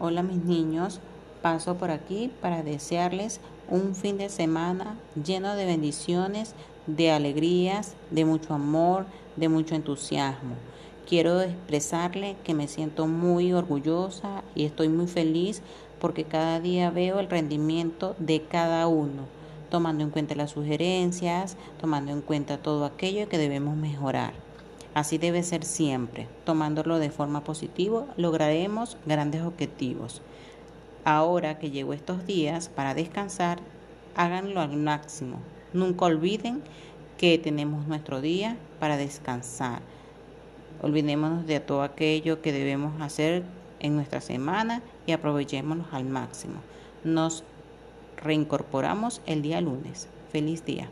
Hola mis niños, paso por aquí para desearles un fin de semana lleno de bendiciones, de alegrías, de mucho amor, de mucho entusiasmo. Quiero expresarle que me siento muy orgullosa y estoy muy feliz porque cada día veo el rendimiento de cada uno, tomando en cuenta las sugerencias, tomando en cuenta todo aquello que debemos mejorar. Así debe ser siempre. Tomándolo de forma positiva, lograremos grandes objetivos. Ahora que llegó estos días para descansar, háganlo al máximo. Nunca olviden que tenemos nuestro día para descansar. Olvidémonos de todo aquello que debemos hacer en nuestra semana y aprovechémonos al máximo. Nos reincorporamos el día lunes. Feliz día.